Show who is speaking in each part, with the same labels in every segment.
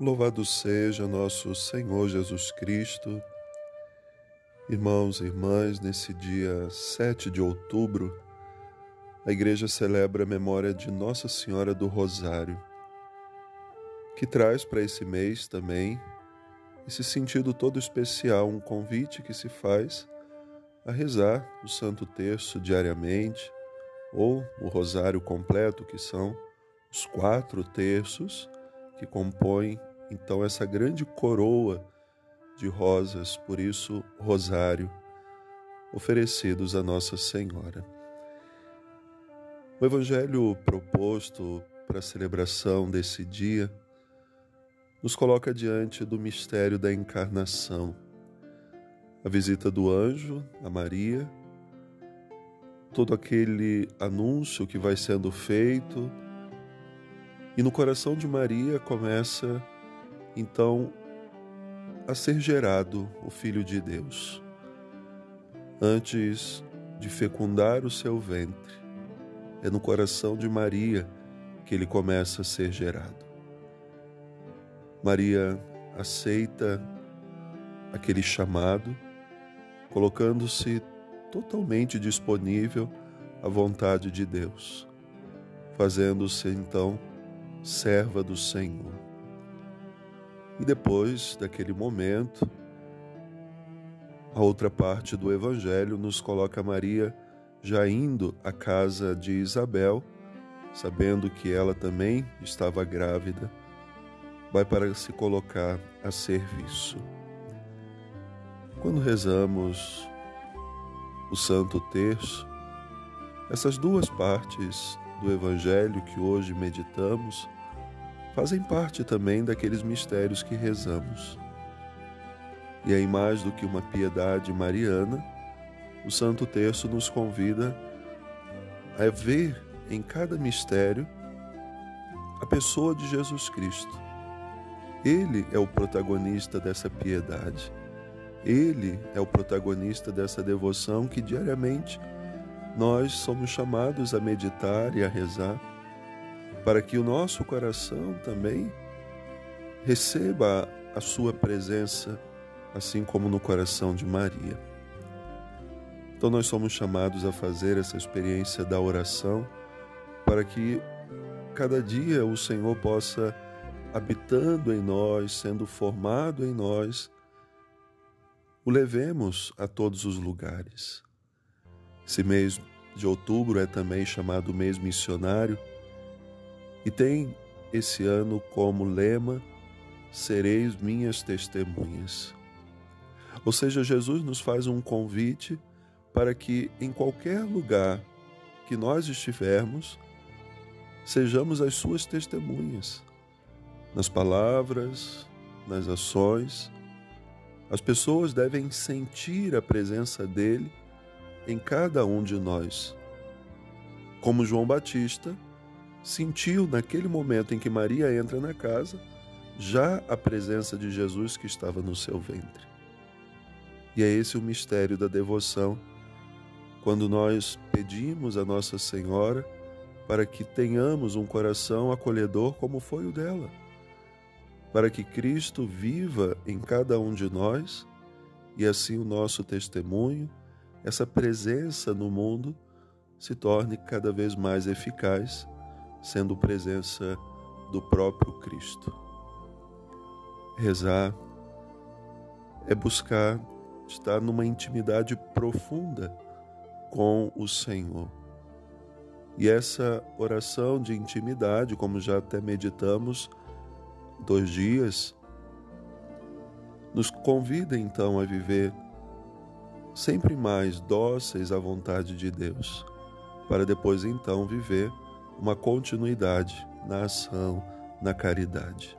Speaker 1: Louvado seja nosso Senhor Jesus Cristo. Irmãos e irmãs, nesse dia 7 de outubro, a igreja celebra a memória de Nossa Senhora do Rosário, que traz para esse mês também esse sentido todo especial, um convite que se faz a rezar o Santo Terço diariamente, ou o Rosário completo, que são os quatro terços que compõem então essa grande coroa de rosas, por isso rosário, oferecidos a Nossa Senhora. O evangelho proposto para a celebração desse dia nos coloca diante do mistério da encarnação. A visita do anjo a Maria, todo aquele anúncio que vai sendo feito, e no coração de Maria começa então a ser gerado o Filho de Deus. Antes de fecundar o seu ventre, é no coração de Maria que ele começa a ser gerado. Maria aceita aquele chamado, colocando-se totalmente disponível à vontade de Deus, fazendo-se então serva do Senhor. E depois daquele momento, a outra parte do Evangelho nos coloca Maria já indo à casa de Isabel, sabendo que ela também estava grávida, vai para se colocar a serviço. Quando rezamos o Santo Terço, essas duas partes do Evangelho que hoje meditamos fazem parte também daqueles mistérios que rezamos. E em mais do que uma piedade mariana, o Santo Terço nos convida a ver em cada mistério a pessoa de Jesus Cristo. Ele é o protagonista dessa piedade. Ele é o protagonista dessa devoção que diariamente nós somos chamados a meditar e a rezar para que o nosso coração também receba a sua presença, assim como no coração de Maria. Então, nós somos chamados a fazer essa experiência da oração para que cada dia o Senhor possa, habitando em nós, sendo formado em nós, o levemos a todos os lugares. Esse mês de outubro é também chamado mês missionário e tem esse ano como lema: Sereis minhas testemunhas. Ou seja, Jesus nos faz um convite para que em qualquer lugar que nós estivermos, sejamos as suas testemunhas, nas palavras, nas ações. As pessoas devem sentir a presença dele em cada um de nós. Como João Batista, sentiu naquele momento em que Maria entra na casa já a presença de Jesus que estava no seu ventre. E é esse o mistério da devoção, quando nós pedimos a Nossa Senhora para que tenhamos um coração acolhedor como foi o dela, para que Cristo viva em cada um de nós e assim o nosso testemunho, essa presença no mundo, se torne cada vez mais eficaz sendo presença do próprio Cristo. Rezar é buscar estar numa intimidade profunda com o Senhor. E essa oração de intimidade, como já até meditamos dois dias, nos convida então a viver sempre mais dóceis à vontade de Deus, para depois então viver uma continuidade na ação, na caridade.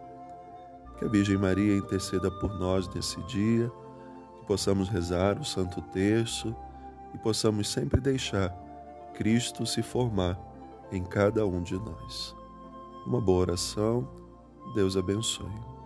Speaker 1: Que a Virgem Maria interceda por nós nesse dia, que possamos rezar o Santo Terço e possamos sempre deixar Cristo se formar em cada um de nós. Uma boa oração, Deus abençoe.